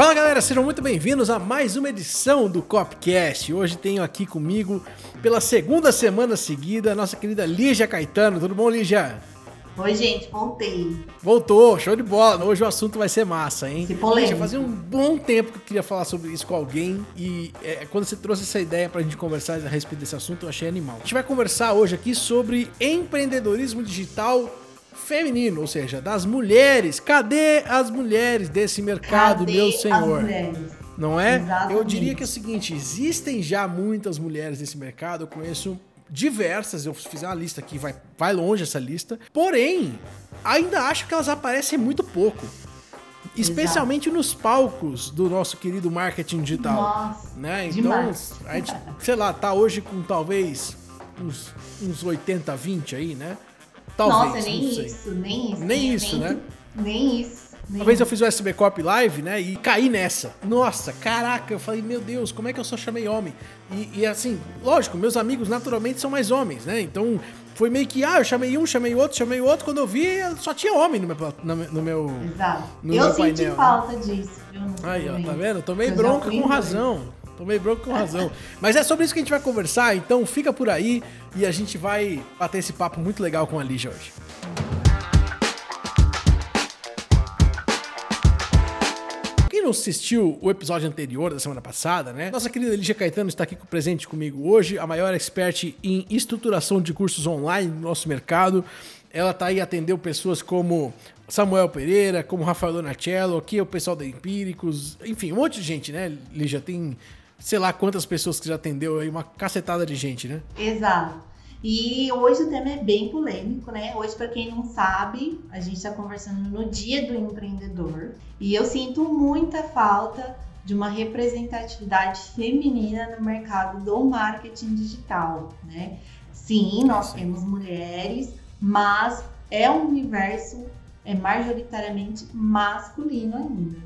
Fala galera, sejam muito bem-vindos a mais uma edição do Copcast. Hoje tenho aqui comigo, pela segunda semana seguida, a nossa querida Lígia Caetano. Tudo bom, Lígia? Oi, gente, voltei. Voltou, show de bola. Hoje o assunto vai ser massa, hein? Que polêmico. Já fazia um bom tempo que eu queria falar sobre isso com alguém e é, quando você trouxe essa ideia pra gente conversar a respeito desse assunto, eu achei animal. A gente vai conversar hoje aqui sobre empreendedorismo digital feminino, ou seja, das mulheres. Cadê as mulheres desse mercado, Cadê meu senhor? Não é? Exatamente. Eu diria que é o seguinte: existem já muitas mulheres nesse mercado, eu conheço diversas, eu fiz uma lista aqui, vai, vai longe essa lista. Porém, ainda acho que elas aparecem muito pouco. Especialmente nos palcos do nosso querido marketing digital. Nossa, né? Então, demais. a gente, sei lá, tá hoje com talvez uns, uns 80, 20 aí, né? Talvez. Nossa, nem isso, nem isso. Nem isso, né? Nem isso. Nem Uma vez eu fiz o SB Cop Live, né? E caí nessa. Nossa, caraca, eu falei, meu Deus, como é que eu só chamei homem? E, e, assim, lógico, meus amigos naturalmente são mais homens, né? Então foi meio que, ah, eu chamei um, chamei outro, chamei outro. Quando eu vi, só tinha homem no meu. No, meu- Exato. no eu meu senti painel, né? falta disso, viu? no Aí, ó, tá vendo? Tomei Eu bronca com razão. Tomei bronca com razão. Mas é sobre isso que a gente vai conversar, então fica por aí e a gente vai bater esse papo muito legal com a Lígia hoje. Quem não assistiu o episódio anterior da semana passada, né? Nossa querida Lígia Caetano está aqui presente comigo hoje, a maior expert em estruturação de cursos online no nosso mercado. Ela tá aí atendeu pessoas como Samuel Pereira, como Rafael Donacello, aqui é o pessoal da Empíricos, enfim, um monte de gente, né? Lígia tem sei lá quantas pessoas que já atendeu aí, uma cacetada de gente, né? Exato. E hoje o tema é bem polêmico, né? Hoje, para quem não sabe, a gente está conversando no Dia do Empreendedor e eu sinto muita falta de uma representatividade feminina no mercado do marketing digital, né? Sim, nós temos mulheres, mas é um universo é majoritariamente masculino ainda.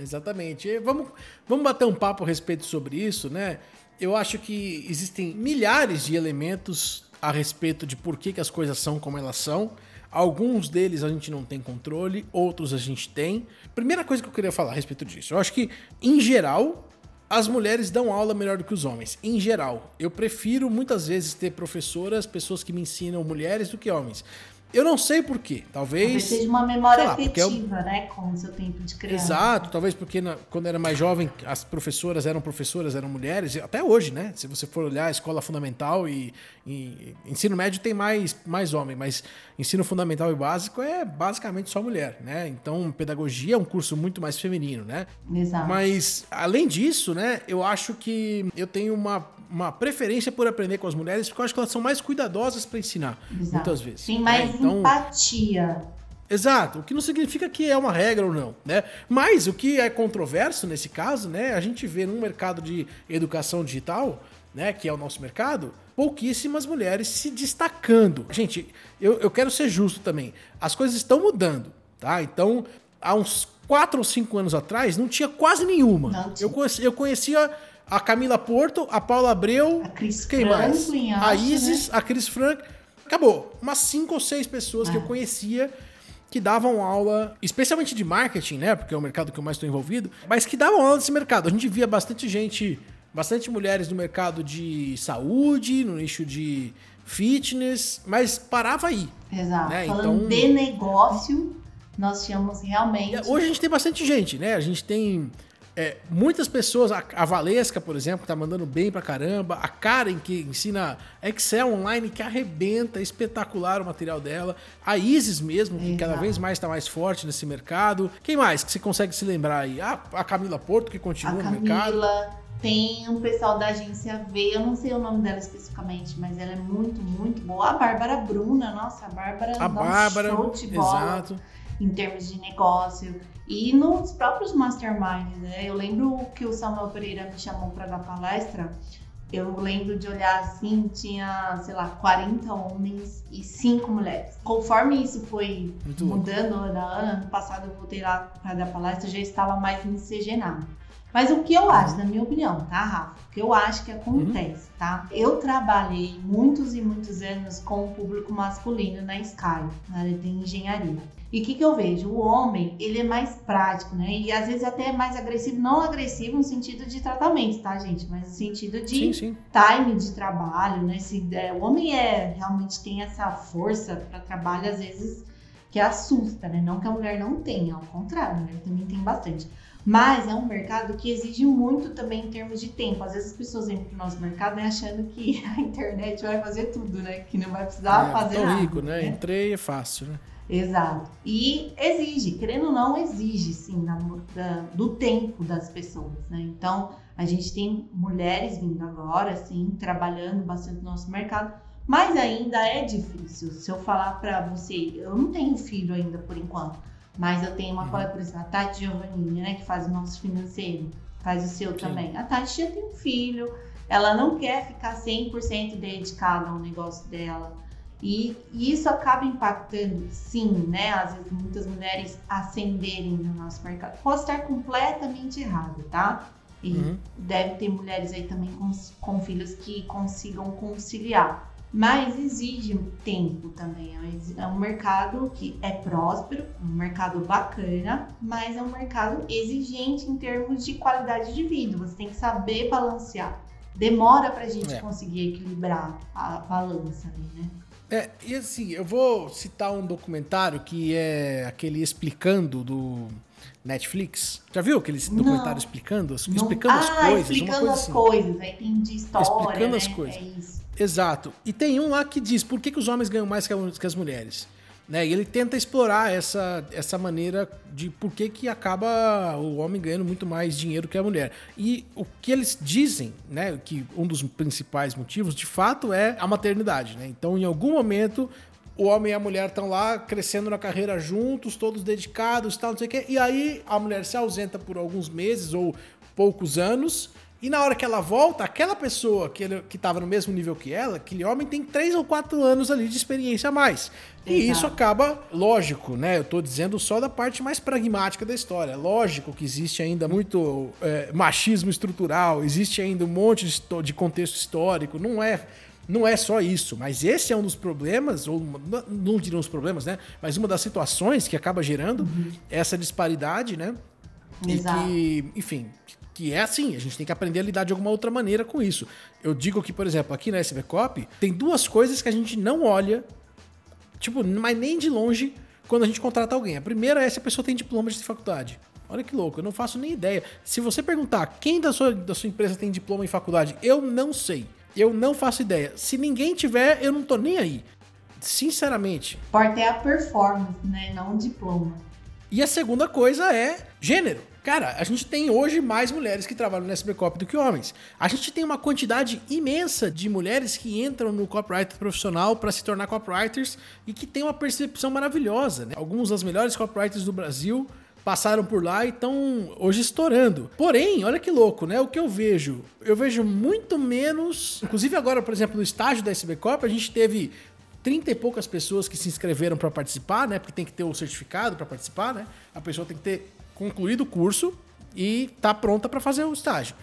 Exatamente. E vamos, vamos bater um papo a respeito sobre isso, né? Eu acho que existem milhares de elementos a respeito de por que, que as coisas são como elas são. Alguns deles a gente não tem controle, outros a gente tem. Primeira coisa que eu queria falar a respeito disso, eu acho que, em geral, as mulheres dão aula melhor do que os homens. Em geral, eu prefiro muitas vezes ter professoras, pessoas que me ensinam mulheres do que homens. Eu não sei por quê. Talvez Talvez. seja uma memória lá, é afetiva, né? Com o seu tempo de criança. Exato, talvez porque na- quando era mais jovem as professoras eram professoras, eram mulheres, até hoje, né? Se você for olhar a escola fundamental e, e ensino médio tem mais, mais homem, mas ensino fundamental e básico é basicamente só mulher, né? Então pedagogia é um curso muito mais feminino, né? Exato. Mas, além disso, né, eu acho que eu tenho uma, uma preferência por aprender com as mulheres, porque eu acho que elas são mais cuidadosas para ensinar, Exato. muitas vezes. Tem né? Então, empatia. Exato, o que não significa que é uma regra ou não, né? Mas o que é controverso nesse caso, né? A gente vê num mercado de educação digital, né? Que é o nosso mercado, pouquíssimas mulheres se destacando. Gente, eu, eu quero ser justo também. As coisas estão mudando, tá? Então, há uns 4 ou 5 anos atrás, não tinha quase nenhuma. Não. Eu, conheci- eu conhecia a Camila Porto, a Paula Abreu, A Cris quem mais? Franklin, A acho, Isis, a Cris Frank. Acabou. Umas cinco ou seis pessoas que Ah. eu conhecia que davam aula, especialmente de marketing, né? Porque é o mercado que eu mais estou envolvido, mas que davam aula nesse mercado. A gente via bastante gente, bastante mulheres no mercado de saúde, no nicho de fitness, mas parava aí. Exato. né, Falando então- de negócio, nós tínhamos realmente. Hoje a gente tem bastante gente, né? A gente tem é, muitas pessoas, a, a Valesca, por exemplo, que tá mandando bem pra caramba, a Karen, que ensina Excel online, que arrebenta, espetacular o material dela, a Isis mesmo, que cada vez mais tá mais forte nesse mercado. Quem mais que você consegue se lembrar aí? A, a Camila Porto, que continua no mercado. Camila, tem um pessoal da agência V, eu não sei o nome dela especificamente, mas ela é muito, muito boa. A Bárbara Bruna, nossa, a Bárbara A dá um Bárbara, show de bola exato. Em termos de negócio. E nos próprios masterminds, né? Eu lembro que o Samuel Pereira me chamou para dar palestra. Eu lembro de olhar assim, tinha, sei lá, 40 homens e 5 mulheres. Conforme isso foi Muito mudando ano a ano, ano passado eu voltei lá para dar palestra, já estava mais miscigenado. Mas o que eu acho, na minha opinião, tá, Rafa? O que eu acho que acontece, tá? Eu trabalhei muitos e muitos anos com o público masculino na Sky, na área de engenharia. E o que, que eu vejo? O homem, ele é mais prático, né? E às vezes até é mais agressivo, não agressivo no sentido de tratamento, tá, gente? Mas no sentido de sim, sim. time de trabalho, né? Se, é, o homem é realmente tem essa força para trabalho, às vezes, que assusta, né? Não que a mulher não tenha, ao contrário, a mulher também tem bastante. Mas é um mercado que exige muito também em termos de tempo. Às vezes as pessoas entram no nosso mercado né, achando que a internet vai fazer tudo, né? Que não vai precisar é, fazer nada. rico, né? né? Entrei é fácil, né? Exato. E exige, querendo ou não, exige sim na, da, do tempo das pessoas, né? Então, a gente tem mulheres vindo agora, assim, trabalhando bastante no nosso mercado, mas ainda é difícil. Se eu falar para você, eu não tenho filho ainda por enquanto, mas eu tenho uma uhum. colega, por exemplo, a Tati Giovanni, né, que faz o nosso financeiro, faz o seu sim. também. A Tati já tem um filho, ela não quer ficar 100% dedicada ao negócio dela e, e, isso acaba impactando, sim, né? Às vezes muitas mulheres ascenderem no nosso mercado. Pode estar completamente errado, tá? E uhum. deve ter mulheres aí também com, com filhos que consigam conciliar. Mas exige tempo também. É um mercado que é próspero, um mercado bacana, mas é um mercado exigente em termos de qualidade de vida. Você tem que saber balancear. Demora pra gente é. conseguir equilibrar a balança ali, né? É, e assim, eu vou citar um documentário que é aquele explicando do Netflix. Já viu aquele não, documentário explicando, explicando ah, as coisas? Explicando coisa as assim. coisas, aí tem de história. Explicando né? as coisas. É isso. Exato. E tem um lá que diz por que, que os homens ganham mais que as mulheres. Né? E ele tenta explorar essa, essa maneira de por que, que acaba o homem ganhando muito mais dinheiro que a mulher. E o que eles dizem, né, que um dos principais motivos, de fato, é a maternidade. Né? Então, em algum momento, o homem e a mulher estão lá crescendo na carreira juntos, todos dedicados, tal, não sei o quê. E aí a mulher se ausenta por alguns meses ou poucos anos e na hora que ela volta, aquela pessoa que, ele, que tava no mesmo nível que ela, aquele homem tem três ou quatro anos ali de experiência a mais. E Exato. isso acaba, lógico, né? Eu tô dizendo só da parte mais pragmática da história. Lógico que existe ainda muito é, machismo estrutural, existe ainda um monte de, de contexto histórico. Não é não é só isso, mas esse é um dos problemas, ou não diriam os problemas, né? Mas uma das situações que acaba gerando uhum. essa disparidade, né? Exato. E que, enfim, que é assim, a gente tem que aprender a lidar de alguma outra maneira com isso. Eu digo que, por exemplo, aqui na SB Cop, tem duas coisas que a gente não olha, tipo, mas nem de longe, quando a gente contrata alguém. A primeira é se a pessoa tem diploma de faculdade. Olha que louco, eu não faço nem ideia. Se você perguntar quem da sua, da sua empresa tem diploma em faculdade, eu não sei. Eu não faço ideia. Se ninguém tiver, eu não tô nem aí. Sinceramente. Importa é a performance, né? Não o diploma. E a segunda coisa é gênero. Cara, a gente tem hoje mais mulheres que trabalham no SB Cop do que homens. A gente tem uma quantidade imensa de mulheres que entram no copyright profissional para se tornar copywriters e que tem uma percepção maravilhosa. Né? Alguns das melhores copywriters do Brasil passaram por lá e estão hoje estourando. Porém, olha que louco, né? O que eu vejo? Eu vejo muito menos. Inclusive, agora, por exemplo, no estágio da SB Cop, a gente teve 30 e poucas pessoas que se inscreveram para participar, né? Porque tem que ter o certificado para participar, né? A pessoa tem que ter concluído o curso e tá pronta para fazer o estágio.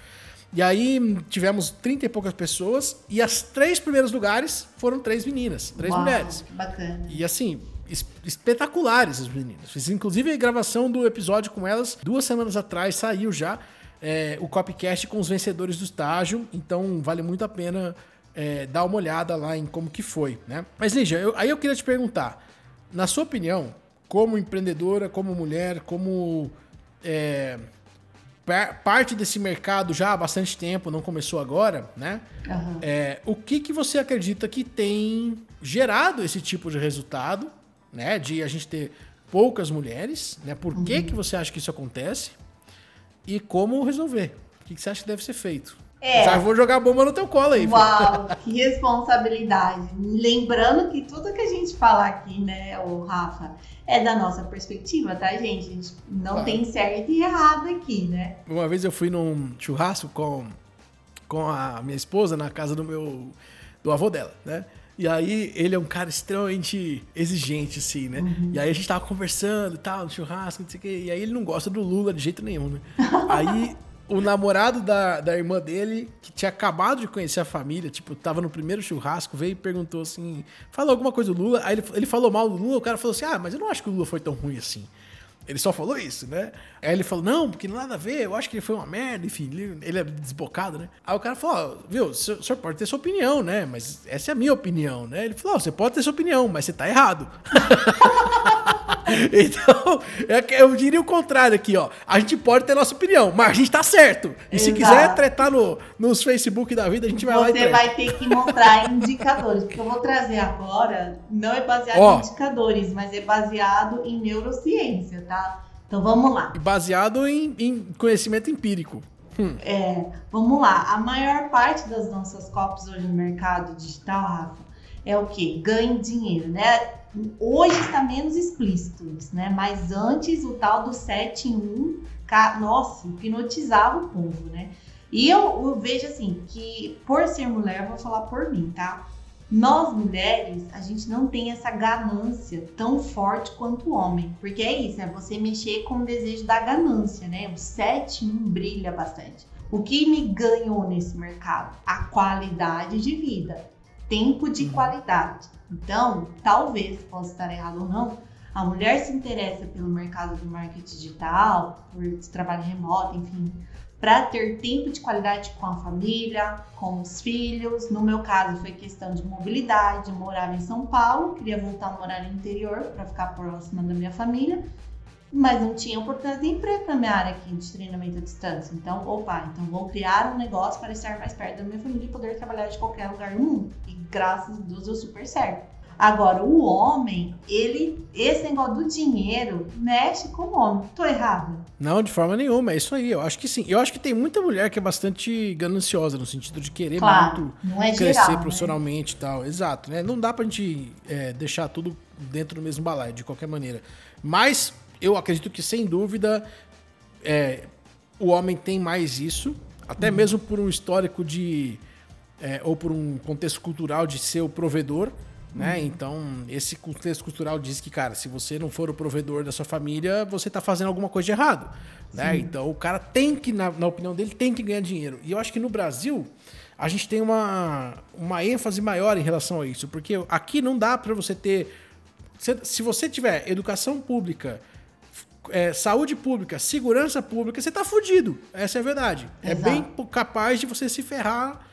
E aí tivemos 30 e poucas pessoas e as três primeiros lugares foram três meninas, três Uau, mulheres. Bacana. E assim, espetaculares as meninas. Fiz inclusive a gravação do episódio com elas duas semanas atrás, saiu já é, o copycast com os vencedores do estágio, então vale muito a pena é, dar uma olhada lá em como que foi, né? Mas Lígia, eu, aí eu queria te perguntar, na sua opinião, como empreendedora, como mulher, como é, parte desse mercado já há bastante tempo, não começou agora, né? Uhum. É, o que, que você acredita que tem gerado esse tipo de resultado, né? De a gente ter poucas mulheres, né? Por que, uhum. que você acha que isso acontece? E como resolver? O que, que você acha que deve ser feito? É. Já vou jogar bomba no teu colo aí. Uau, que responsabilidade. Lembrando que tudo que a gente fala aqui, né, o Rafa, é da nossa perspectiva, tá, gente? A gente não claro. tem certo e errado aqui, né? Uma vez eu fui num churrasco com, com a minha esposa na casa do meu do avô dela, né? E aí ele é um cara extremamente exigente, assim, né? Uhum. E aí a gente tava conversando e tal, no churrasco, não sei o quê. E aí ele não gosta do Lula de jeito nenhum, né? aí o namorado da, da irmã dele, que tinha acabado de conhecer a família, tipo, tava no primeiro churrasco, veio e perguntou assim: falou alguma coisa do Lula. Aí ele, ele falou mal do Lula, o cara falou assim: ah, mas eu não acho que o Lula foi tão ruim assim. Ele só falou isso, né? Aí ele falou, não, porque não nada a ver, eu acho que ele foi uma merda, enfim, ele, é desbocado, né? Aí o cara falou, oh, viu, o senhor pode ter sua opinião, né? Mas essa é a minha opinião, né? Ele falou, oh, você pode ter sua opinião, mas você tá errado. então, é eu diria o contrário aqui, ó. A gente pode ter nossa opinião, mas a gente tá certo. E Exato. se quiser tretar no, nos Facebook da vida, a gente vai Você lá e Você vai ter que mostrar indicadores, porque eu vou trazer agora, não é baseado ó, em indicadores, mas é baseado em neurociência, tá? Então vamos lá. Baseado em, em conhecimento empírico. Hum. É, vamos lá. A maior parte das nossas copos hoje no mercado digital, Rafa, é o que? Ganhe dinheiro, né? Hoje está menos explícito isso, né? Mas antes o tal do 7 em 1, nossa, hipnotizava o povo, né? E eu, eu, vejo assim, que por ser mulher, vou falar por mim, tá? Nós mulheres, a gente não tem essa ganância tão forte quanto o homem. Porque é isso, é você mexer com o desejo da ganância, né? O 7 em 1 brilha bastante. O que me ganhou nesse mercado? A qualidade de vida tempo de uhum. qualidade. Então, talvez, possa estar errado ou não, a mulher se interessa pelo mercado do marketing digital, por trabalho remoto, enfim, para ter tempo de qualidade com a família, com os filhos. No meu caso, foi questão de mobilidade. Eu morava em São Paulo, queria voltar a morar no interior para ficar próxima da minha família mas não tinha oportunidade de emprego na minha área aqui de treinamento à distância. Então, opa, então vou criar um negócio para estar mais perto da minha família e poder trabalhar de qualquer lugar do mundo. E graças a Deus deu super certo. Agora, o homem, ele, esse negócio do dinheiro mexe com o homem. Tô errada? Não, de forma nenhuma, é isso aí. Eu acho que sim. Eu acho que tem muita mulher que é bastante gananciosa, no sentido de querer claro, muito é crescer geral, né? profissionalmente né? e tal. Exato, né? Não dá pra gente é, deixar tudo dentro do mesmo balaio, de qualquer maneira. Mas eu acredito que, sem dúvida, é, o homem tem mais isso, até uhum. mesmo por um histórico de. É, ou por um contexto cultural de ser o provedor. Né? Uhum. Então, esse contexto cultural diz que, cara, se você não for o provedor da sua família, você está fazendo alguma coisa de errado. Né? Então, o cara tem que, na, na, opinião dele, tem que ganhar dinheiro. E eu acho que no Brasil, a gente tem uma, uma ênfase maior em relação a isso. Porque aqui não dá para você ter. Se, se você tiver educação pública, é, saúde pública, segurança pública, você tá fudido. Essa é a verdade. É Exato. É bem capaz de você se ferrar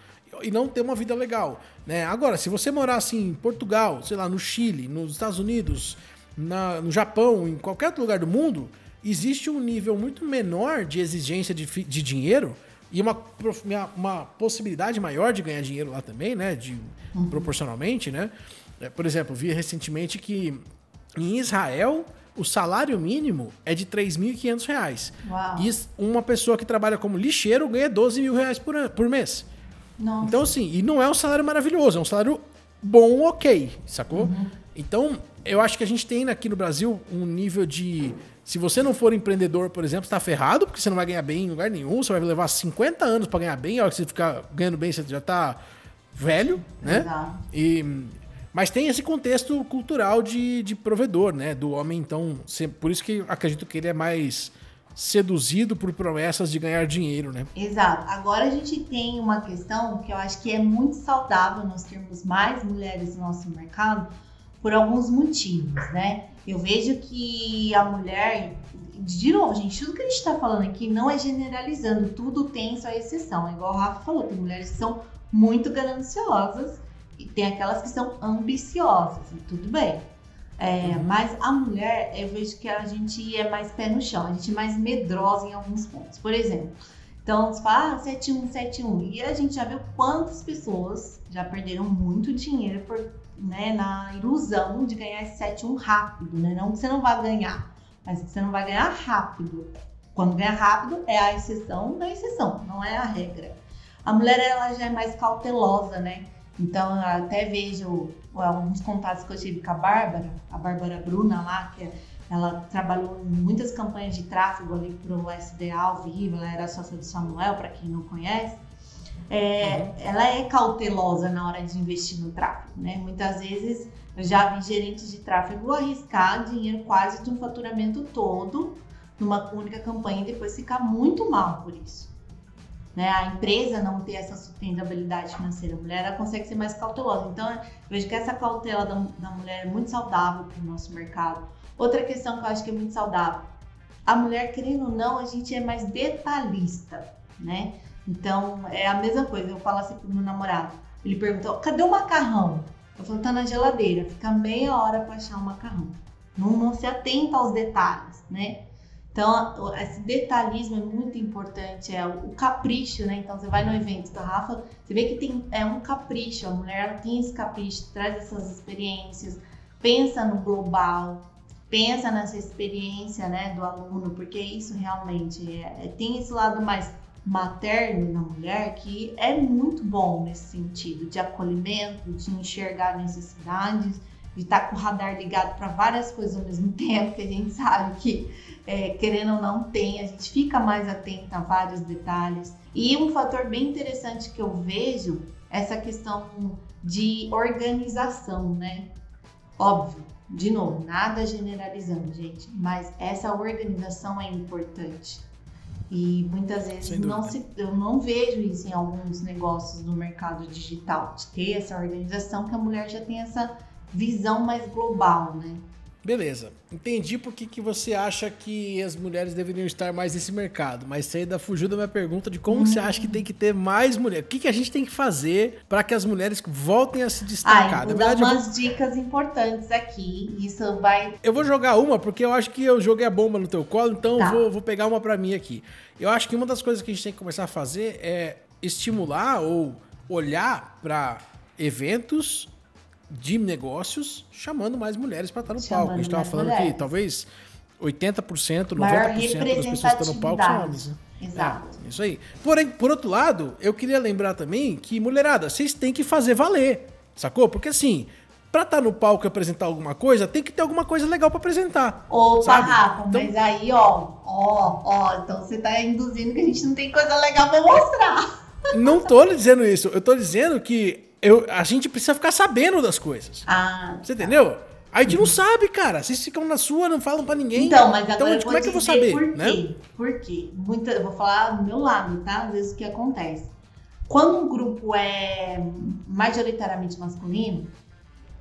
e não ter uma vida legal. Né? Agora, se você morar assim em Portugal, sei lá, no Chile, nos Estados Unidos, na, no Japão, em qualquer outro lugar do mundo, existe um nível muito menor de exigência de, de dinheiro e uma, uma possibilidade maior de ganhar dinheiro lá também, né? De, uhum. Proporcionalmente, né? É, por exemplo, vi recentemente que em Israel o salário mínimo é de 3.500 reais. Uau. E uma pessoa que trabalha como lixeiro ganha 12 mil reais por, por mês. Nossa. Então, assim, e não é um salário maravilhoso, é um salário bom, ok, sacou? Uhum. Então, eu acho que a gente tem aqui no Brasil um nível de. Se você não for empreendedor, por exemplo, está ferrado, porque você não vai ganhar bem em lugar nenhum, você vai levar 50 anos para ganhar bem, a hora que você ficar ganhando bem, você já está velho, né? Exato. E mas tem esse contexto cultural de, de provedor, né? Do homem, então. Por isso que acredito que ele é mais seduzido por promessas de ganhar dinheiro, né? Exato. Agora a gente tem uma questão que eu acho que é muito saudável nós termos mais mulheres no nosso mercado por alguns motivos, né? Eu vejo que a mulher, de novo, gente, tudo que a gente está falando aqui não é generalizando, tudo tem sua exceção. É igual o Rafa falou, tem mulheres que são muito gananciosas tem aquelas que são ambiciosas, e tudo bem. É, uhum. Mas a mulher, eu vejo que a gente é mais pé no chão, a gente é mais medrosa em alguns pontos. Por exemplo, então você fala, ah, 71, 71. E a gente já viu quantas pessoas já perderam muito dinheiro por, né, na ilusão de ganhar esse 71 rápido, né? Não que você não vai ganhar, mas que você não vai ganhar rápido. Quando ganha rápido é a exceção da exceção, não é a regra. A mulher ela já é mais cautelosa, né? Então, eu até vejo alguns contatos que eu tive com a Bárbara, a Bárbara Bruna lá, que ela trabalhou em muitas campanhas de tráfego ali para o SDA ao vivo, ela era sócia do Samuel, para quem não conhece. É, uhum. Ela é cautelosa na hora de investir no tráfego, né? Muitas vezes eu já vi gerentes de tráfego arriscar dinheiro quase de um faturamento todo numa única campanha e depois ficar muito mal por isso. Né, a empresa não ter essa sustentabilidade financeira. A mulher ela consegue ser mais cautelosa. Então, eu vejo que essa cautela da, da mulher é muito saudável para o nosso mercado. Outra questão que eu acho que é muito saudável. A mulher, querendo ou não, a gente é mais detalhista, né? Então, é a mesma coisa. Eu falo assim pro meu namorado. Ele perguntou, cadê o macarrão? Eu falo, tá na geladeira. Fica meia hora para achar o macarrão. Não, não se atenta aos detalhes, né? Então, esse detalhismo é muito importante, é o capricho, né? Então, você vai no evento da Rafa, você vê que tem, é um capricho, a mulher tem esse capricho, traz essas experiências, pensa no global, pensa nessa experiência, né, do aluno, porque isso realmente é, é, tem esse lado mais materno na mulher que é muito bom nesse sentido, de acolhimento, de enxergar necessidades, de estar com o radar ligado para várias coisas ao mesmo tempo, que a gente sabe que, é, querendo ou não, tem, a gente fica mais atento a vários detalhes. E um fator bem interessante que eu vejo é essa questão de organização, né? Óbvio, de novo, nada generalizando, gente, mas essa organização é importante. E muitas vezes não se, eu não vejo isso em alguns negócios do mercado digital, de ter essa organização que a mulher já tem essa visão mais global, né? Beleza, entendi por que, que você acha que as mulheres deveriam estar mais nesse mercado, mas você ainda fugiu da minha pergunta de como você acha que tem que ter mais mulheres. O que, que a gente tem que fazer para que as mulheres voltem a se destacar? Ah, vou verdade, dar umas vou... dicas importantes aqui, isso vai... Eu vou jogar uma porque eu acho que eu joguei a bomba no teu colo, então tá. vou, vou pegar uma para mim aqui. Eu acho que uma das coisas que a gente tem que começar a fazer é estimular ou olhar para eventos de negócios chamando mais mulheres para estar no chamando palco. A gente estava falando mulheres. que talvez 80%, 90% das pessoas que estão no palco são homens. Né? Exato. É, isso aí. Porém, por outro lado, eu queria lembrar também que, mulherada, vocês têm que fazer valer, sacou? Porque assim, pra estar no palco e apresentar alguma coisa, tem que ter alguma coisa legal para apresentar. Opa, Rafa, então... mas aí, ó, ó, ó, então você tá induzindo que a gente não tem coisa legal para mostrar. Não tô dizendo isso, eu tô dizendo que eu, a gente precisa ficar sabendo das coisas. Ah. Você entendeu? A gente não sabe, cara. Vocês ficam na sua, não falam para ninguém. Então, mas agora então, como é que eu vou saber? Por né? quê? Por quê? Muita, eu vou falar do meu lado, tá? Às vezes o que acontece. Quando um grupo é majoritariamente masculino,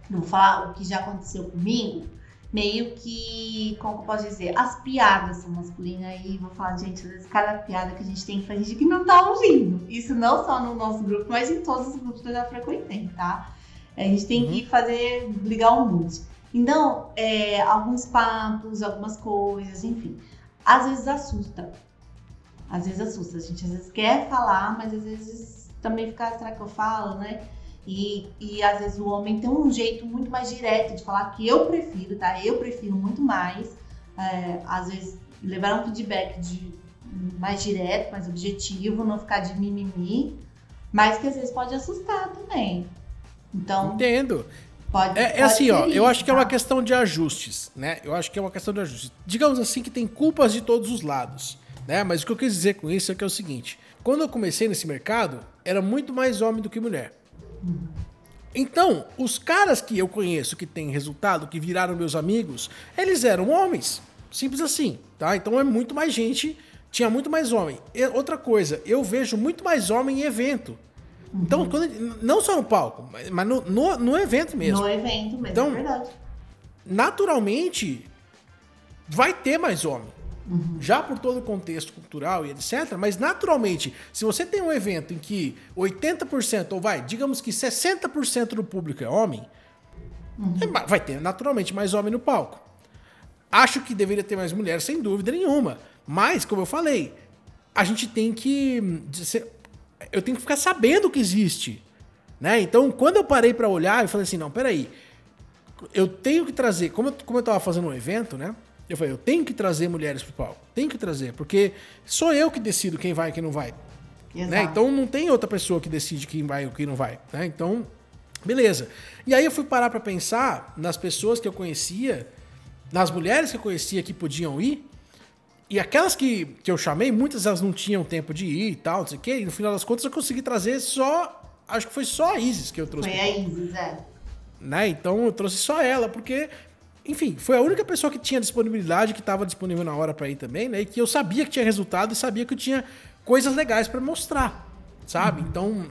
vou falar o que já aconteceu comigo, meio que, como eu posso dizer, as piadas são masculinas e vou falar, gente, às vezes cada piada que a gente tem que fazer que não tá ouvindo. Isso não só no nosso grupo, mas em todos os grupos que eu já frequentei, tá? A gente tem uhum. que fazer, ligar o um Então, é, alguns papos, algumas coisas, enfim. Às vezes assusta. Às vezes assusta. A gente às vezes quer falar, mas às vezes também fica, será que eu falo, né? E, e às vezes o homem tem um jeito muito mais direto de falar que eu prefiro, tá? Eu prefiro muito mais. É, às vezes levar um feedback de mais direto, mais objetivo, não ficar de mimimi, mas que às vezes pode assustar também. Então. Entendo. Pode, é, é assim, ó, eu acho que é uma tá? questão de ajustes, né? Eu acho que é uma questão de ajustes. Digamos assim que tem culpas de todos os lados, né? Mas o que eu quis dizer com isso é que é o seguinte: quando eu comecei nesse mercado, era muito mais homem do que mulher. Então, os caras que eu conheço que têm resultado, que viraram meus amigos, eles eram homens. Simples assim, tá? Então é muito mais gente, tinha muito mais homem. E outra coisa, eu vejo muito mais homem em evento. Então, quando, não só no palco, mas no, no, no, evento mesmo. No evento mesmo, então, é verdade. Naturalmente, vai ter mais homem. Uhum. Já por todo o contexto cultural e etc. Mas naturalmente, se você tem um evento em que 80%, ou vai, digamos que 60% do público é homem, uhum. É vai ter naturalmente mais homem no palco. Acho que deveria ter mais mulheres, sem dúvida nenhuma. Mas, como eu falei, a gente tem que. Eu tenho que ficar sabendo que existe. Né? Então, quando eu parei para olhar, eu falei assim: não, peraí. Eu tenho que trazer. Como eu, como eu tava fazendo um evento, né? Eu falei, eu tenho que trazer mulheres pro palco. Tenho que trazer, porque sou eu que decido quem vai e quem não vai. Né? Então não tem outra pessoa que decide quem vai ou quem não vai. Né? Então, beleza. E aí eu fui parar para pensar nas pessoas que eu conhecia, nas mulheres que eu conhecia que podiam ir, e aquelas que, que eu chamei, muitas elas não tinham tempo de ir e tal, não sei o quê. E no final das contas eu consegui trazer só. Acho que foi só a Isis que eu trouxe. Foi a Isis, é. Né? Então eu trouxe só ela, porque enfim, foi a única pessoa que tinha disponibilidade, que estava disponível na hora para ir também, né? E que eu sabia que tinha resultado e sabia que eu tinha coisas legais para mostrar, sabe? Uhum. Então,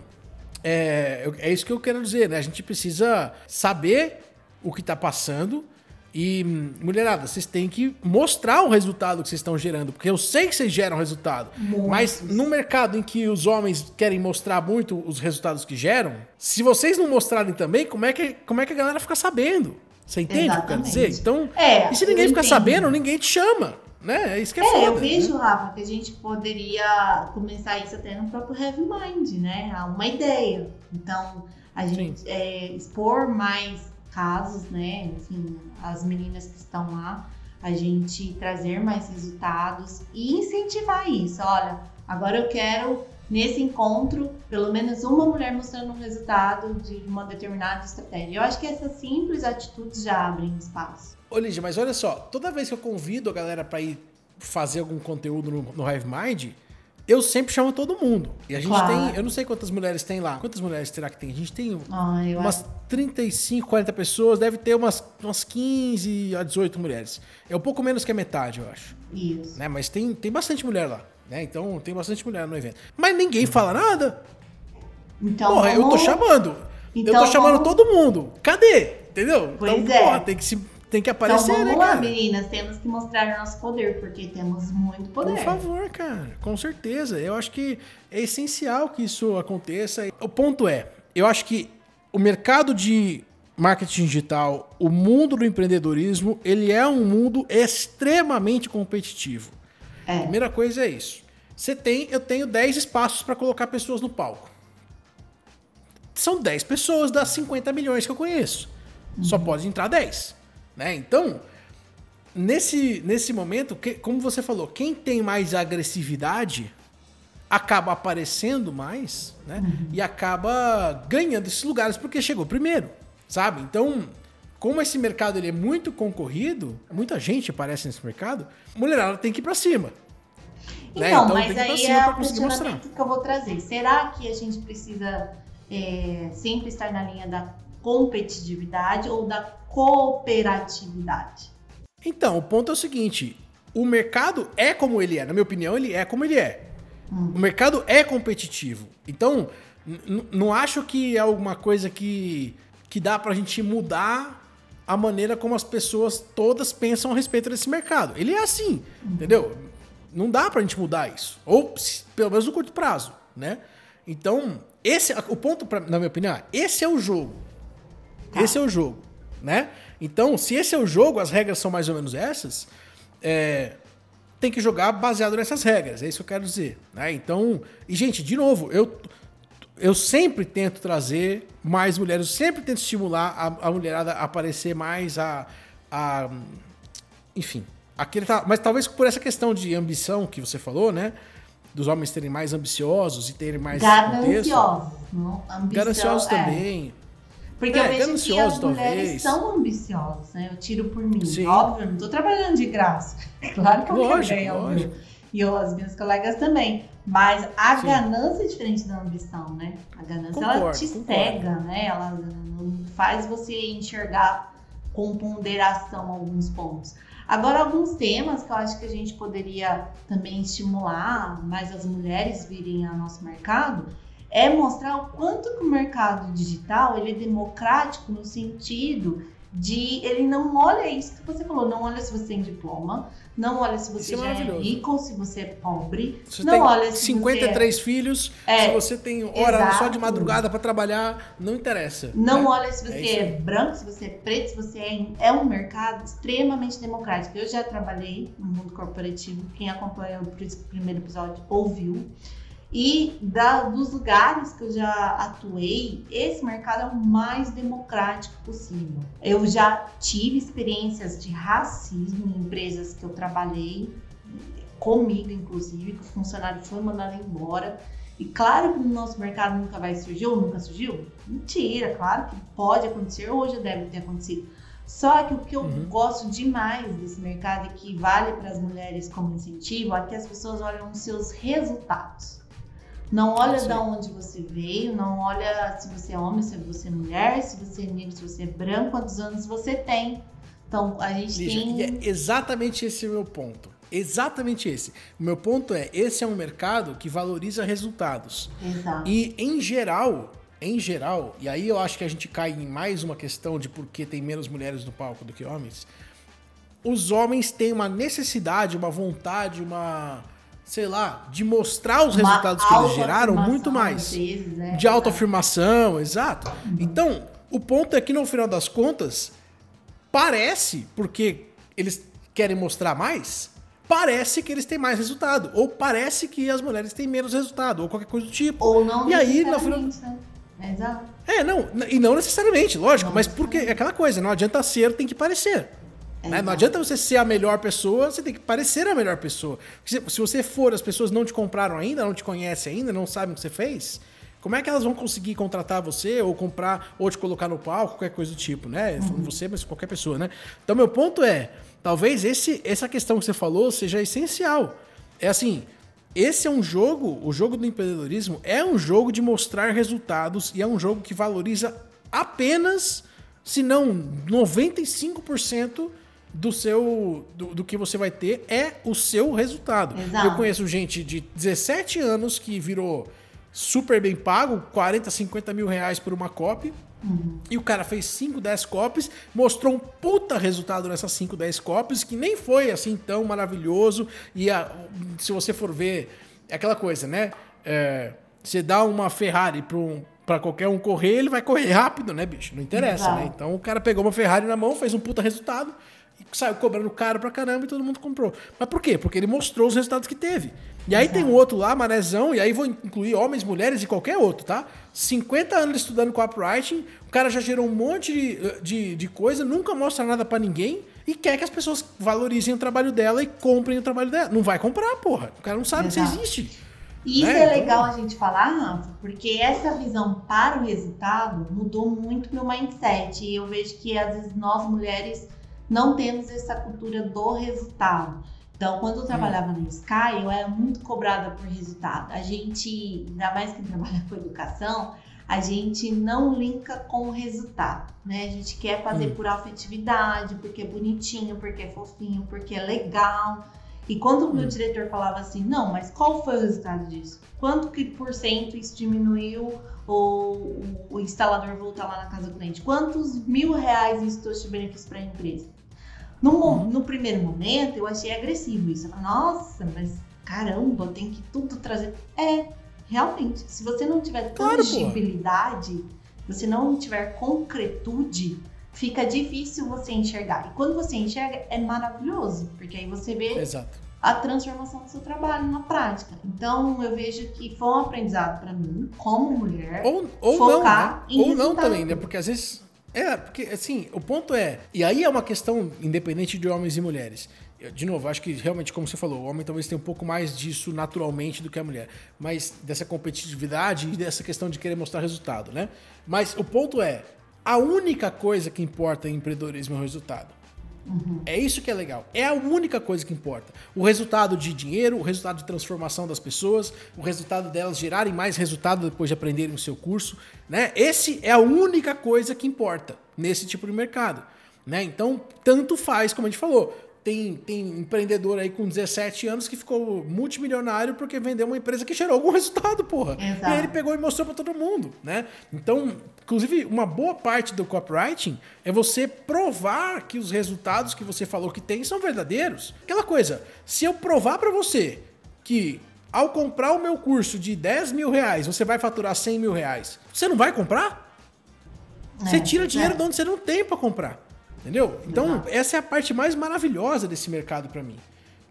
é, é isso que eu quero dizer, né? A gente precisa saber o que está passando e, mulherada, vocês têm que mostrar o resultado que vocês estão gerando, porque eu sei que vocês geram resultado. Mas no mercado em que os homens querem mostrar muito os resultados que geram, se vocês não mostrarem também, como é que, como é que a galera fica sabendo? Você entende Exatamente. o que eu quero dizer? Então, é, e se ninguém ficar sabendo, ninguém te chama. Né? É isso que é, é foda, eu vejo, né? Rafa, que a gente poderia começar isso até no próprio Heavy Mind, né? Há uma ideia. Então, a gente é, expor mais casos, né? Enfim, as meninas que estão lá, a gente trazer mais resultados e incentivar isso. Olha, agora eu quero nesse encontro pelo menos uma mulher mostrando um resultado de uma determinada estratégia. Eu acho que essas simples atitudes já abrem espaço. Ô Lígia, mas olha só, toda vez que eu convido a galera para ir fazer algum conteúdo no, no Hive Mind, eu sempre chamo todo mundo. E a gente claro. tem, eu não sei quantas mulheres tem lá. Quantas mulheres será que tem? A gente tem ah, umas acho. 35, 40 pessoas, deve ter umas, umas 15 a 18 mulheres. É um pouco menos que a metade, eu acho. Isso. Né? Mas tem, tem bastante mulher lá. Né? Então tem bastante mulher no evento. Mas ninguém fala nada. Então, porra, vamos... eu tô chamando. Então, eu tô chamando vamos... todo mundo. Cadê? Entendeu? Pois então, é. porra, tem que se tem que aparecer, então, vamos né, lá, cara? meninas, temos que mostrar nosso poder, porque temos muito poder. Por favor, cara, com certeza. Eu acho que é essencial que isso aconteça. O ponto é, eu acho que o mercado de marketing digital, o mundo do empreendedorismo, ele é um mundo extremamente competitivo. É. Primeira coisa é isso. Você tem, eu tenho 10 espaços para colocar pessoas no palco. São 10 pessoas das 50 milhões que eu conheço. Uhum. Só pode entrar 10. Né? Então, nesse, nesse momento, que, como você falou, quem tem mais agressividade acaba aparecendo mais né? Uhum. e acaba ganhando esses lugares porque chegou primeiro, sabe? Então, como esse mercado ele é muito concorrido, muita gente aparece nesse mercado, mulherada tem que ir para cima. Então, né? então mas aí é o questionamento que eu vou trazer. Será que a gente precisa é, sempre estar na linha da competitividade ou da cooperatividade? Então, o ponto é o seguinte: o mercado é como ele é. Na minha opinião, ele é como ele é. Hum. O mercado é competitivo. Então, não acho que é alguma coisa que, que dá pra gente mudar a maneira como as pessoas todas pensam a respeito desse mercado. Ele é assim, entendeu? Não dá pra gente mudar isso. Ou, pelo menos no curto prazo, né? Então, esse o ponto, pra, na minha opinião, esse é o jogo. Tá. Esse é o jogo, né? Então, se esse é o jogo, as regras são mais ou menos essas, é, tem que jogar baseado nessas regras, é isso que eu quero dizer. Né? Então, e gente, de novo, eu, eu sempre tento trazer mais mulheres, eu sempre tento estimular a, a mulherada a aparecer mais, a, a enfim, aquele tá, mas talvez por essa questão de ambição que você falou, né? Dos homens terem mais ambiciosos e terem mais Gananciosos. Gananciosos é. também. Porque é, eu vejo que as mulheres talvez. são ambiciosas, né? Eu tiro por mim. Sim. Óbvio, eu não tô trabalhando de graça. Claro que eu lógico, quero ganhar E eu, as minhas colegas também. Mas a Sim. ganância é diferente da ambição, né? A ganância, concordo, ela te concordo. cega, né? Ela faz você enxergar com ponderação alguns pontos. Agora, alguns temas que eu acho que a gente poderia também estimular mais as mulheres virem ao nosso mercado é mostrar o quanto que o mercado digital ele é democrático no sentido de ele não olha isso que você falou, não olha se você tem diploma, não olha se você isso é já é, é rico, se você é pobre, você não olha se 53 você é... filhos, é, se você tem hora exato. só de madrugada para trabalhar, não interessa. Não né? olha se você é, é, branco, se você é preto, se você é é um mercado extremamente democrático. Eu já trabalhei no mundo corporativo, quem acompanhou o primeiro episódio ouviu. E da, dos lugares que eu já atuei, esse mercado é o mais democrático possível. Eu já tive experiências de racismo em empresas que eu trabalhei, comigo inclusive, que o funcionário foi mandado embora. E claro que no nosso mercado nunca vai surgir, ou nunca surgiu? Mentira, claro que pode acontecer, hoje deve ter acontecido. Só que o que eu uhum. gosto demais desse mercado e que vale para as mulheres como incentivo é que as pessoas olham os seus resultados. Não olha Sim. de onde você veio, não olha se você é homem, se você é mulher, se você é negro, se você é branco, quantos anos você tem. Então, a gente Lígia, tem. E é exatamente esse o meu ponto. Exatamente esse. O meu ponto é, esse é um mercado que valoriza resultados. Exato. E em geral, em geral, e aí eu acho que a gente cai em mais uma questão de por que tem menos mulheres no palco do que homens. Os homens têm uma necessidade, uma vontade, uma sei lá, de mostrar os Uma resultados que eles geraram muito mais. vezes, né? De autoafirmação, exato. Então, o ponto é que no final das contas, parece, porque eles querem mostrar mais, parece que eles têm mais resultado. Ou parece que as mulheres têm menos resultado, ou qualquer coisa do tipo. Ou não E aí, no final. né? Exato. É, não, e não necessariamente, lógico, Não mas porque é aquela coisa, não adianta ser, tem que parecer. Né? Não adianta você ser a melhor pessoa, você tem que parecer a melhor pessoa. Se, se você for, as pessoas não te compraram ainda, não te conhecem ainda, não sabem o que você fez, como é que elas vão conseguir contratar você, ou comprar, ou te colocar no palco, qualquer coisa do tipo, né? Falando você, mas qualquer pessoa, né? Então, meu ponto é, talvez esse, essa questão que você falou seja essencial. É assim, esse é um jogo, o jogo do empreendedorismo é um jogo de mostrar resultados e é um jogo que valoriza apenas, se não 95% do seu do, do que você vai ter é o seu resultado. Exato. Eu conheço gente de 17 anos que virou super bem pago, 40, 50 mil reais por uma copy. E o cara fez 5, 10 copies, mostrou um puta resultado nessas 5, 10 copies, que nem foi assim tão maravilhoso. E a- se você for ver, é aquela coisa, né? É, você dá uma Ferrari para um, pra qualquer um correr, ele vai correr rápido, né, bicho? Não interessa, Exato. né? Então o cara pegou uma Ferrari na mão, fez um puta resultado saiu cobrando caro pra caramba e todo mundo comprou. Mas por quê? Porque ele mostrou os resultados que teve. E aí tem um outro lá, Manezão, e aí vou incluir homens, mulheres e qualquer outro, tá? 50 anos estudando copywriting, o cara já gerou um monte de, de, de coisa, nunca mostra nada pra ninguém e quer que as pessoas valorizem o trabalho dela e comprem o trabalho dela. Não vai comprar, porra. O cara não sabe que Exato. você existe. E isso Né? é Então- legal a gente falar, Rafa, porque essa visão para o resultado mudou muito meu mindset. E eu vejo que às vezes nós mulheres não temos essa cultura do resultado. Então, quando eu trabalhava na Sky, eu era muito cobrada por resultado. A gente, ainda mais quem trabalha com educação, a gente não linka com o resultado, né? A gente quer fazer Hum. por afetividade, porque é bonitinho, porque é fofinho, porque é legal. E quando o meu Hum. diretor falava assim, não, mas qual foi o resultado disso? Quanto que por cento isso diminuiu ou o instalador voltar lá na casa do cliente? Quantos mil reais isso trouxe de benefício para a empresa? No, no primeiro momento, eu achei agressivo isso. Eu falei, Nossa, mas caramba, tem que tudo trazer. É, realmente, se você não tiver Claro, tangibilidade, você não tiver concretude, fica difícil você enxergar. E quando você enxerga, é maravilhoso, porque aí você vê Exato. a transformação do seu trabalho na prática. Então, eu vejo que foi um aprendizado para mim, como mulher. Ou, ou Focar não, em né? Ou não resultado. também, né? Porque às vezes. É, porque assim, o ponto é. E aí é uma questão independente de homens e mulheres. Eu, de novo, acho que realmente, como você falou, o homem talvez tenha um pouco mais disso naturalmente do que a mulher. Mas dessa competitividade e dessa questão de querer mostrar resultado, né? Mas o ponto é: a única coisa que importa em empreendedorismo é o resultado. É isso que é legal. É a única coisa que importa. O resultado de dinheiro, o resultado de transformação das pessoas, o resultado delas gerarem mais resultado depois de aprenderem o seu curso, né? Esse é a única coisa que importa nesse tipo de mercado, né? Então, tanto faz, como a gente falou. Tem, tem empreendedor aí com 17 anos que ficou multimilionário porque vendeu uma empresa que gerou algum resultado, porra. Exato. E aí ele pegou e mostrou pra todo mundo, né? Então, inclusive, uma boa parte do copywriting é você provar que os resultados que você falou que tem são verdadeiros. Aquela coisa, se eu provar pra você que ao comprar o meu curso de 10 mil reais, você vai faturar 100 mil reais, você não vai comprar? Você É, tira dinheiro é. de onde você não tem pra comprar. Entendeu? Então, essa é a parte mais maravilhosa desse mercado pra mim.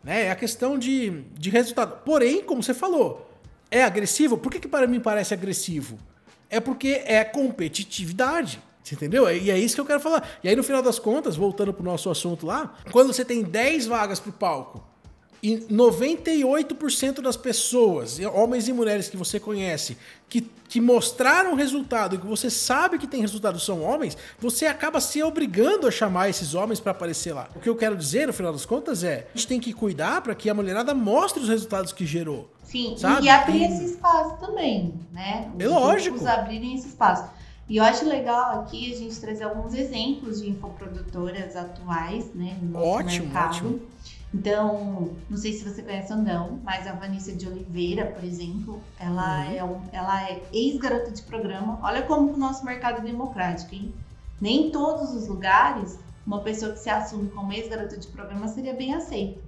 Né? É a questão de, de resultado. Porém, como você falou, é agressivo? Por que, que para mim parece agressivo? É porque é competitividade. Entendeu? E é isso que eu quero falar. E aí, no final das contas, voltando pro nosso assunto lá, quando você tem 10 vagas pro palco e 98% das pessoas, homens e mulheres que você conhece, que, que mostraram resultado e que você sabe que tem resultado são homens, você acaba se obrigando a chamar esses homens para aparecer lá. O que eu quero dizer, no final das contas, é a gente tem que cuidar para que a mulherada mostre os resultados que gerou. Sim, Sabe? e abrir esse espaço também, né? Os É lógico. abrirem esse espaço. E eu acho legal aqui a gente trazer alguns exemplos de infoprodutoras atuais, né? No Ótimo, mercado. ótimo. Então, não sei se você conhece ou não, mas a Vanessa de Oliveira, por exemplo, ela uhum. é, um, ela é ex-garota de programa. Olha como o nosso mercado é democrático, hein? Nem em todos os lugares uma pessoa que se assume como ex-garota de programa seria bem aceita,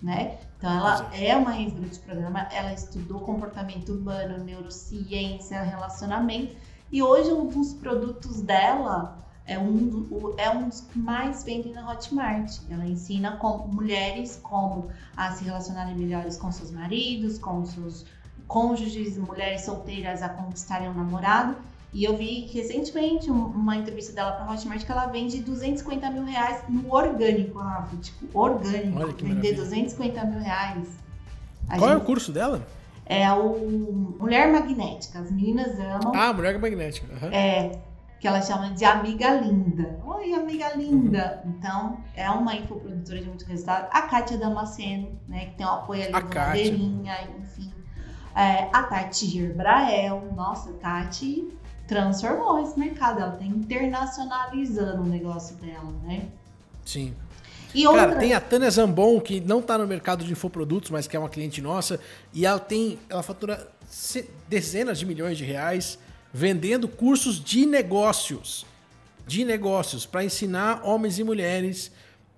né? Então, ela é uma ex-garota de programa, ela estudou comportamento humano, neurociência, relacionamento, e hoje um dos produtos dela é um, é um dos que mais vendem na Hotmart. Ela ensina com, mulheres como a se relacionarem melhores com seus maridos, com seus cônjuges, mulheres solteiras a conquistarem um namorado. E eu vi recentemente uma entrevista dela para Hotmart que ela vende 250 mil reais no orgânico, Rafa. Tipo, orgânico. Olha que vender maravilha. 250 mil reais. A Qual gente... é o curso dela? É o Mulher Magnética. As meninas amam. Ah, Mulher Magnética. Uhum. É que ela chama de amiga linda. Oi, amiga linda. Uhum. Então, é uma infoprodutora de muito resultado. A Kátia Damasceno, né, que tem um apoio ali a do Madeirinha, enfim. É, a Tati Gerbrael. Nossa, Tati transformou esse mercado. Ela tá internacionalizando o negócio dela, né? Sim. E outra... Cara, tem a Tânia Zambon, que não tá no mercado de infoprodutos, mas que é uma cliente nossa, e ela tem. Ela fatura dezenas de milhões de reais vendendo cursos de negócios, de negócios, para ensinar homens e mulheres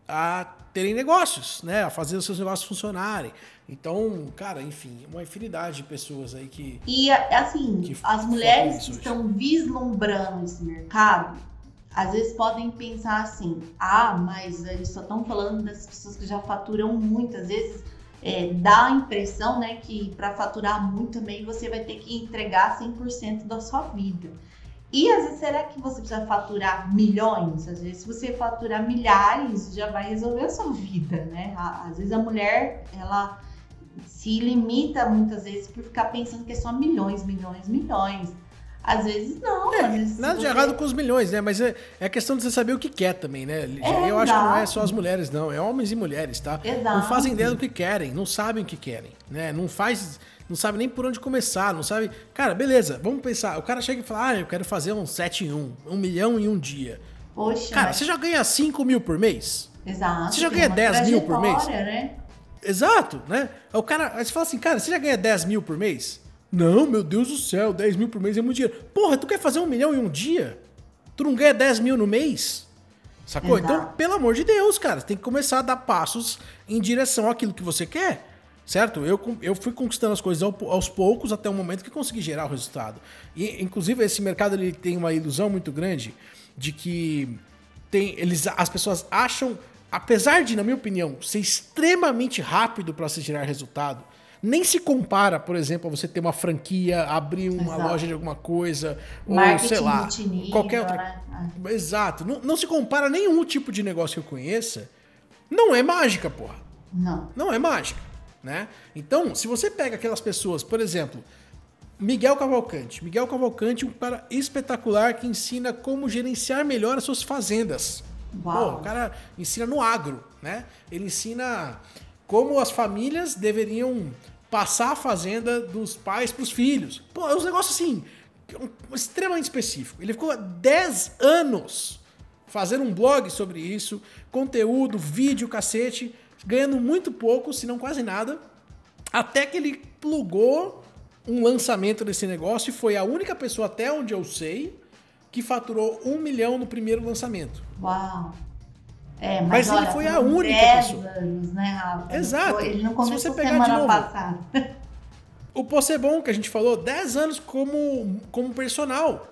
a terem negócios, né, a fazer os seus negócios funcionarem. Então, cara, enfim, uma infinidade de pessoas aí que. E assim, que as mulheres que estão vislumbrando esse mercado, às vezes podem pensar assim: ah, mas eles só estão falando das pessoas que já faturam muitas vezes é, dá a impressão né, que para faturar muito também você vai ter que entregar 100% da sua vida. E às vezes, será que você precisa faturar milhões? Às vezes, se você faturar milhares, já vai resolver a sua vida, né? Às vezes, a mulher, ela se limita muitas vezes por ficar pensando que é só milhões, milhões, milhões. Às vezes não. É, às vezes nada de errado com os milhões, né? Mas é, é questão de você saber o que quer também, né? É, eu acho que não é só as mulheres, não. É homens e mulheres, tá? Exato. Não fazem ideia do que querem, não sabem o que querem, né? Não faz. Não sabe nem por onde começar, não sabe. Cara, beleza, vamos pensar. O cara chega e fala: Ah, eu quero fazer um 7 em 1, um milhão em um dia. Poxa. Cara, você já ganha 5 mil por mês? Exato. Você já ganha 10 mil por mês? Né? Exato, né? O cara, aí você fala assim, cara, você já ganha 10 mil por mês? Não, meu Deus do céu, 10 mil por mês é muito dinheiro. Porra, tu quer fazer um milhão em um dia? Tu não ganha 10 mil no mês? Sacou? Exato. Então, pelo amor de Deus, cara, tem que começar a dar passos em direção àquilo que você quer. Certo? Eu, eu fui conquistando as coisas aos poucos até o momento que consegui gerar o resultado. E, inclusive, esse mercado ele tem uma ilusão muito grande de que tem, eles, as pessoas acham, apesar de, na minha opinião, ser extremamente rápido para se gerar resultado, nem se compara, por exemplo, a você ter uma franquia, abrir uma Exato. loja de alguma coisa, Marketing ou sei lá, qualquer outra. Né? Exato. Não, não se compara a nenhum tipo de negócio que eu conheça. Não é mágica, porra. Não. Não é mágica, né? Então, se você pega aquelas pessoas, por exemplo, Miguel Cavalcante. Miguel Cavalcante, um cara espetacular que ensina como gerenciar melhor as suas fazendas. Uau. Pô, o cara ensina no agro, né? Ele ensina como as famílias deveriam passar a fazenda dos pais para os filhos. Pô, é um negócio assim, extremamente específico. Ele ficou 10 anos fazendo um blog sobre isso, conteúdo, vídeo, cacete, ganhando muito pouco, se não quase nada, até que ele plugou um lançamento desse negócio e foi a única pessoa, até onde eu sei, que faturou um milhão no primeiro lançamento. Uau! É, mas, mas olha, ele foi a única 10 pessoa. anos, né, Rafa? Exato. Ele não começou Se você pegar semana de novo, passada. O Possebon, que a gente falou, 10 anos como, como personal.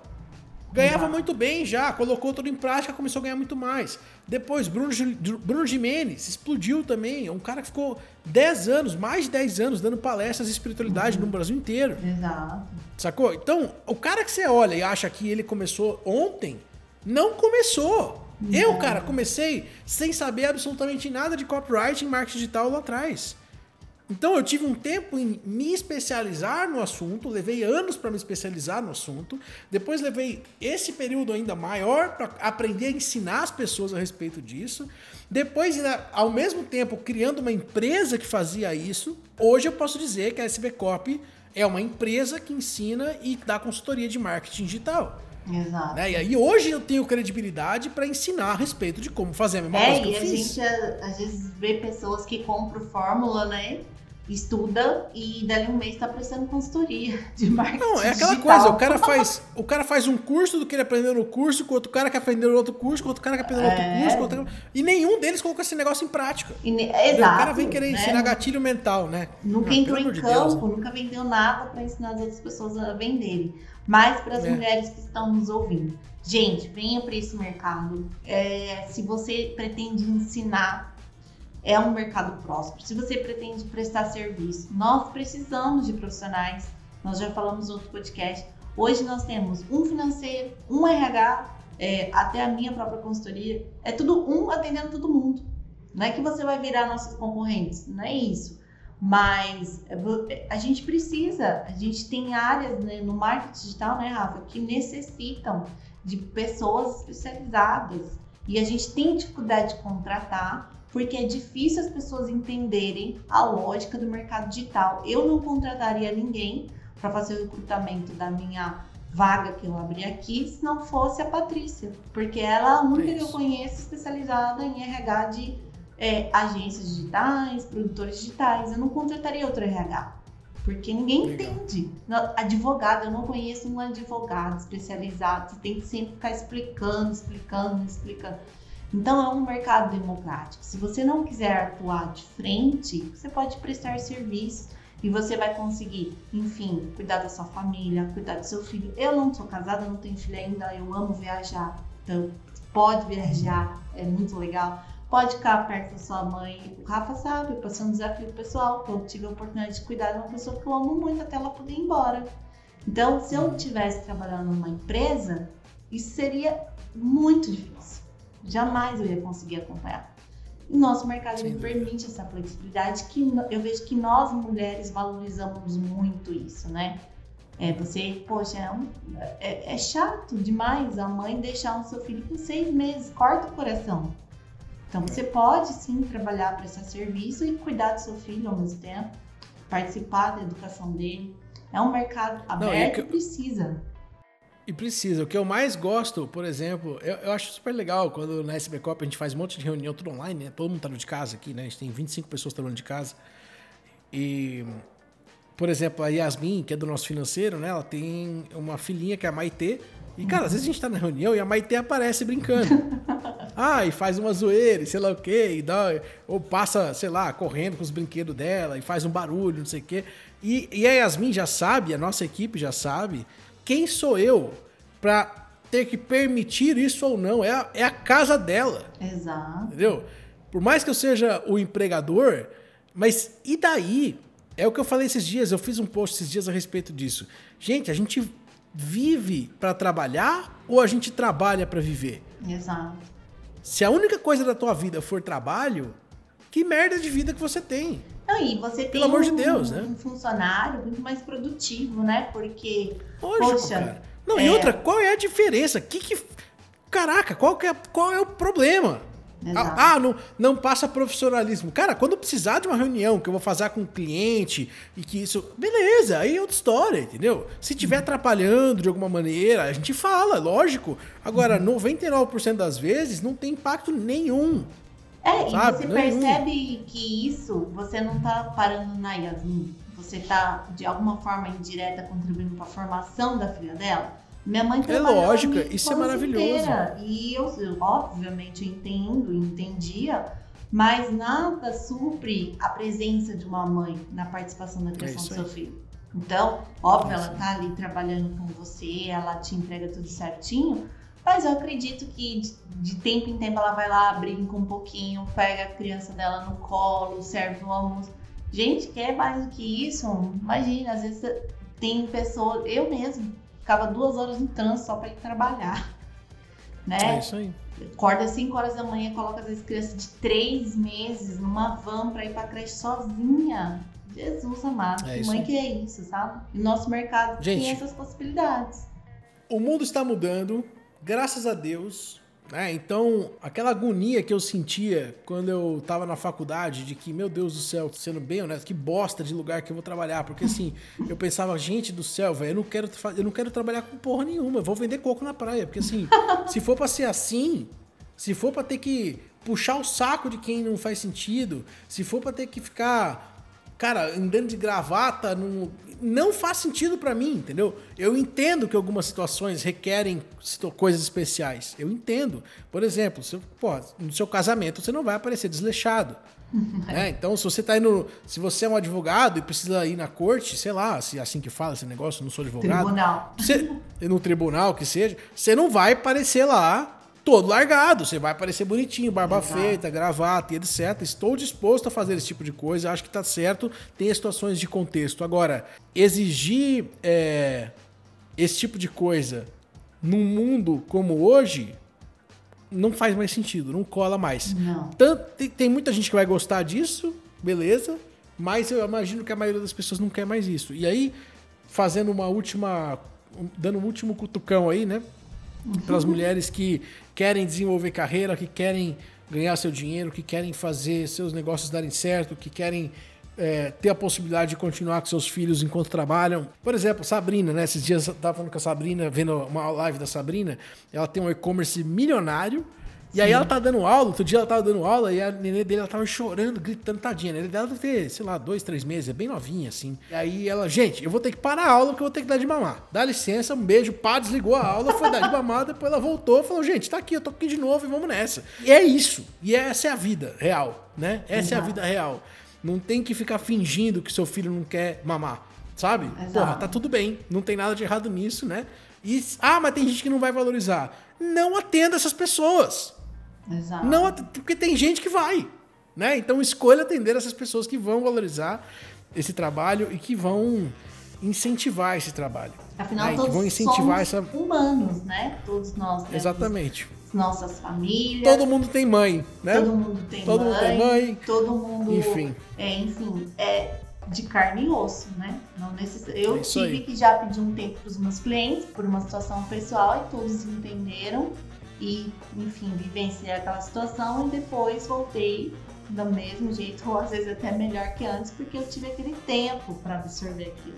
Ganhava Exato. muito bem já, colocou tudo em prática, começou a ganhar muito mais. Depois, Bruno, Bruno Jimenez explodiu também. É um cara que ficou 10 anos, mais de 10 anos, dando palestras de espiritualidade uhum. no Brasil inteiro. Exato. Sacou? Então, o cara que você olha e acha que ele começou ontem, não começou. Eu, cara, comecei sem saber absolutamente nada de copyright em marketing digital lá atrás. Então eu tive um tempo em me especializar no assunto, levei anos para me especializar no assunto, depois levei esse período ainda maior para aprender a ensinar as pessoas a respeito disso, depois ao mesmo tempo criando uma empresa que fazia isso. Hoje eu posso dizer que a SB Copy é uma empresa que ensina e dá consultoria de marketing digital. Exato. Né? E hoje eu tenho credibilidade para ensinar a respeito de como fazer a mesma é, coisa que eu e a fiz. gente às vezes vê pessoas que compram fórmula, né? estuda e dali um mês está prestando consultoria de marketing. Não, é aquela digital. coisa, o cara faz, o cara faz um curso do que ele aprendeu no curso, com outro cara que aprendeu no outro curso, com outro cara que aprendeu no outro É. curso, outro... e nenhum deles colocou esse negócio em prática. E ne-? Exato. o cara vem querer né? ensinar gatilho mental, né? Nunca Ah, entrou em de campo, Deus, né? nunca vendeu nada para ensinar as outras pessoas a venderem. Mas para as É. mulheres que estão nos ouvindo, gente, venha para esse mercado. É, se você pretende ensinar, é um mercado próspero. Se você pretende prestar serviço, nós precisamos de profissionais. Nós já falamos no outro podcast. Hoje nós temos um financeiro, um RH, é, até a minha própria consultoria. É tudo um atendendo todo mundo. Não é que você vai virar nossos concorrentes, não é isso. Mas é, vo- a gente precisa, a gente tem áreas né, no marketing digital, né, Rafa, que necessitam de pessoas especializadas. E a gente tem dificuldade de contratar, porque é difícil as pessoas entenderem a lógica do mercado digital. Eu não contrataria ninguém para fazer o recrutamento da minha vaga que eu abri aqui se não fosse a Patrícia, porque ela é a única que eu conheço especializada em RH de é, agências digitais, produtores digitais. Eu não contrataria outro RH, porque ninguém Legal. entende. Advogado, eu não conheço um advogado especializado. Você tem que sempre ficar explicando, explicando, explicando. Então é um mercado democrático. Se você não quiser atuar de frente, você pode prestar serviço e você vai conseguir, enfim, cuidar da sua família, cuidar do seu filho. Eu não sou casada, não tenho filho ainda, eu amo viajar. Então, pode viajar, é muito legal. Pode ficar perto da sua mãe. O Rafa sabe, eu passei um desafio pessoal, que eu tive a oportunidade de cuidar de uma pessoa que eu amo muito até ela poder ir embora. Então, se eu estivesse trabalhando numa empresa, isso seria muito difícil. Jamais eu ia conseguir acompanhar. E nosso mercado dúvida. permite essa flexibilidade que eu vejo que nós mulheres valorizamos muito isso, né? É, você, poxa, é, um- é- é chato demais a mãe deixar o seu filho com seis meses, corta o coração. Então você pode sim trabalhar, prestar serviço e cuidar do seu filho ao mesmo tempo, participar da educação dele. É um mercado Não, e aberto que- e precisa. E precisa. O que eu mais gosto, por exemplo, eu, eu acho super legal quando na SBCOP a gente faz um monte de reunião tudo online, né? Todo mundo tá de casa aqui, né? A gente tem 25 pessoas trabalhando de casa. E, por exemplo, a Yasmin, que é do nosso financeiro, né? Ela tem uma filhinha que é a Maitê. E, cara, às vezes a gente tá na reunião e a Maitê aparece brincando. Ah, e faz uma zoeira, e sei lá o quê, e dá, ou passa, sei lá, correndo com os brinquedos dela e faz um barulho, não sei o quê. E, e a Yasmin já sabe, a nossa equipe já sabe, quem sou eu pra ter que permitir isso ou não. É a, é a casa dela, Exato. entendeu? Por mais que eu seja o empregador, mas e daí? É o que eu falei esses dias, eu fiz um post esses dias a respeito disso. Gente, a gente vive pra trabalhar ou a gente trabalha pra viver? Exato. Se a única coisa da tua vida for trabalho, que merda de vida que você tem? Não, e você tem Pelo amor de um, Deus, né? um funcionário muito mais produtivo, né? Porque Lógico, Poxa, cara. Não, e é. outra, qual é a diferença? Que que Caraca, qual que é, qual é o problema? Exato. Ah, ah, não, não passa profissionalismo. Cara, quando precisar de uma reunião que eu vou fazer com um cliente e que isso. Beleza, aí é outra história, entendeu? Se estiver atrapalhando de alguma maneira, a gente fala, lógico. Agora, 99% das vezes não tem impacto nenhum. É, Sabe? e você Nenhum. percebe que isso você não tá parando na Yasmin. Você tá, de alguma forma indireta, contribuindo para a formação da filha dela. Minha mãe trabalhou É lógico, a minha isso é maravilhoso. inteira. E eu, eu, obviamente, entendo, entendia, mas nada supre a presença de uma mãe na participação da criação É do seu filho. Então, óbvio, É ela tá ali trabalhando com você, ela te entrega tudo certinho, mas eu acredito que de, de tempo em tempo ela vai lá, brinca um pouquinho, pega a criança dela no colo, serve o almoço. Gente, quer mais do que isso? Imagina, às vezes tem pessoas, eu mesmo, ficava duas horas no trânsito só para ir trabalhar. É Né? isso aí. Acorda às 5 horas da manhã, coloca às vezes criança de 3 meses numa van para ir pra creche sozinha. Jesus amado, É mãe que é isso, sabe? E nosso mercado tem Gente. essas possibilidades. O mundo está mudando, graças a Deus. Né? Então, aquela agonia que eu sentia quando eu estava na faculdade, de que, meu Deus do céu, sendo bem honesto, que bosta de lugar que eu vou trabalhar. Porque assim, eu pensava, gente do céu, velho, eu não quero eu não quero trabalhar com porra nenhuma, eu vou vender coco na praia. Porque assim, se for para ser assim, se for para ter que puxar o saco de quem não faz sentido, se for para ter que ficar cara, andando de gravata, não, não faz sentido para mim, entendeu? Eu entendo que algumas situações requerem coisas especiais. Eu entendo. Por exemplo, se, no seu casamento você não vai aparecer desleixado. né? Então, se você tá indo. Se você é um advogado e precisa ir na corte, sei lá, se é assim que fala esse negócio, não sou advogado. Tribunal. Você, no tribunal, que seja, você não vai aparecer lá todo largado. Você vai aparecer bonitinho, barba Exato. feita, gravata e etc. Estou disposto a fazer esse tipo de coisa, acho que está certo. Tem situações de contexto. Agora, exigir é, esse tipo de coisa num mundo como hoje não faz mais sentido, não cola mais. Não. Tanto, tem, tem muita gente que vai gostar disso, beleza, mas eu imagino que a maioria das pessoas não quer mais isso. E aí, fazendo uma última. dando um último cutucão aí, né? Para as mulheres que querem desenvolver carreira, que querem ganhar seu dinheiro, que querem fazer seus negócios darem certo, que querem é, ter a possibilidade de continuar com seus filhos enquanto trabalham. Por exemplo, Sabrina, né? Esses dias eu estava falando com a Sabrina, vendo uma live da Sabrina, ela tem um e-commerce milionário e aí ela tá dando aula, outro dia ela tava dando aula e a nenê dele ela tava chorando, gritando, tadinha. A nenê dela deve ter, sei lá, dois, três meses, é bem novinha, assim. E aí ela, gente, eu vou ter que parar a aula porque eu vou ter que dar de mamar. Dá licença, um beijo, pá, desligou a aula, foi dar de mamar, depois ela voltou falou, gente, tá aqui, eu tô aqui de novo e vamos nessa. E é isso. E essa é a vida real, né? Essa é a vida real. Não tem que ficar fingindo que seu filho não quer mamar, sabe? Exato. Porra, tá tudo bem, não tem nada de errado nisso, né? E, ah, mas tem gente que não vai valorizar. Não atenda essas pessoas. Exato. Não, porque tem gente que vai. Né? Então escolha atender essas pessoas que vão valorizar esse trabalho e que vão incentivar esse trabalho. Afinal, né? todos que vão incentivar essa... humanos, né? Todos nós. Exatamente. Nossas famílias. Todo mundo tem mãe, né? Todo mundo tem todo mãe. Mundo tem mãe. Todo mundo. Enfim. É, enfim, é de carne e osso, né? Não necess... Eu é tive aí. que já pedir um tempo para os meus clientes por uma situação pessoal e todos entenderam e, enfim, vivenciei aquela situação e depois voltei do mesmo jeito, ou às vezes até melhor que antes, porque eu tive aquele tempo para absorver aquilo.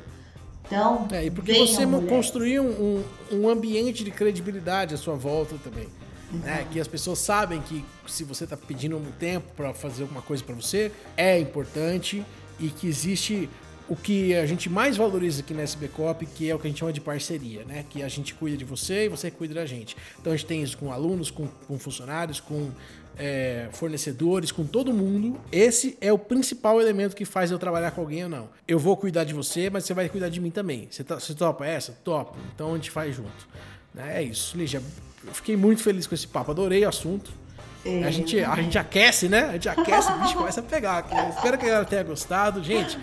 Então, é, e porque você construiu um, um ambiente de credibilidade à sua volta também. Né? Que as pessoas sabem que se você está pedindo um tempo para fazer alguma coisa para você, é importante e que existe o que a gente mais valoriza aqui na SB Cop, que é o que a gente chama de parceria, né? Que a gente cuida de você e você cuida da gente. Então a gente tem isso com alunos, com, com funcionários, com é, fornecedores, com todo mundo. Esse é o principal elemento que faz eu trabalhar com alguém ou não. Eu vou cuidar de você, mas você vai cuidar de mim também. Você, tá, você topa essa? Topa. Então a gente faz junto. Né? É isso. Lígia, eu fiquei muito feliz com esse papo. Adorei o assunto. É, a, gente, a gente aquece, né? A gente aquece, o bicho começa a pegar. Espero que ela tenha gostado. Gente,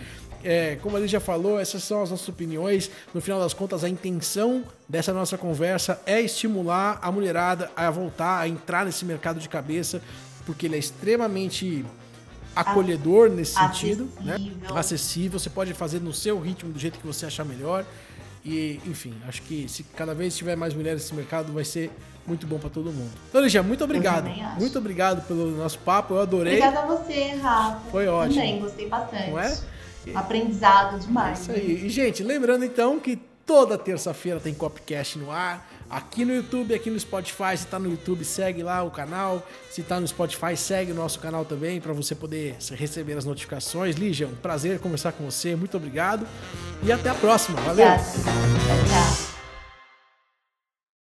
é, como a gente já falou, essas são as nossas opiniões. No final das contas, a intenção dessa nossa conversa é estimular a mulherada a voltar, a entrar nesse mercado de cabeça, porque ele é extremamente acolhedor nesse Acessível. sentido, né? Acessível, você pode fazer no seu ritmo, do jeito que você achar melhor. E, enfim, acho que se cada vez tiver mais mulheres nesse mercado, vai ser muito bom para todo mundo. Então, Lígia, muito obrigado. Muito obrigado pelo nosso papo, eu adorei. Obrigada a você, Rafa. Foi ótimo. Também, gostei bastante. Não é? Aprendizado demais. É isso aí. E, gente, lembrando então que toda terça-feira tem Copcast no ar. Aqui no YouTube, aqui no Spotify. Se tá no YouTube, segue lá o canal. Se tá no Spotify, segue o nosso canal também para você poder receber as notificações. Lígia, um prazer conversar com você. Muito obrigado. E até a próxima. Valeu. Tchau, tchau.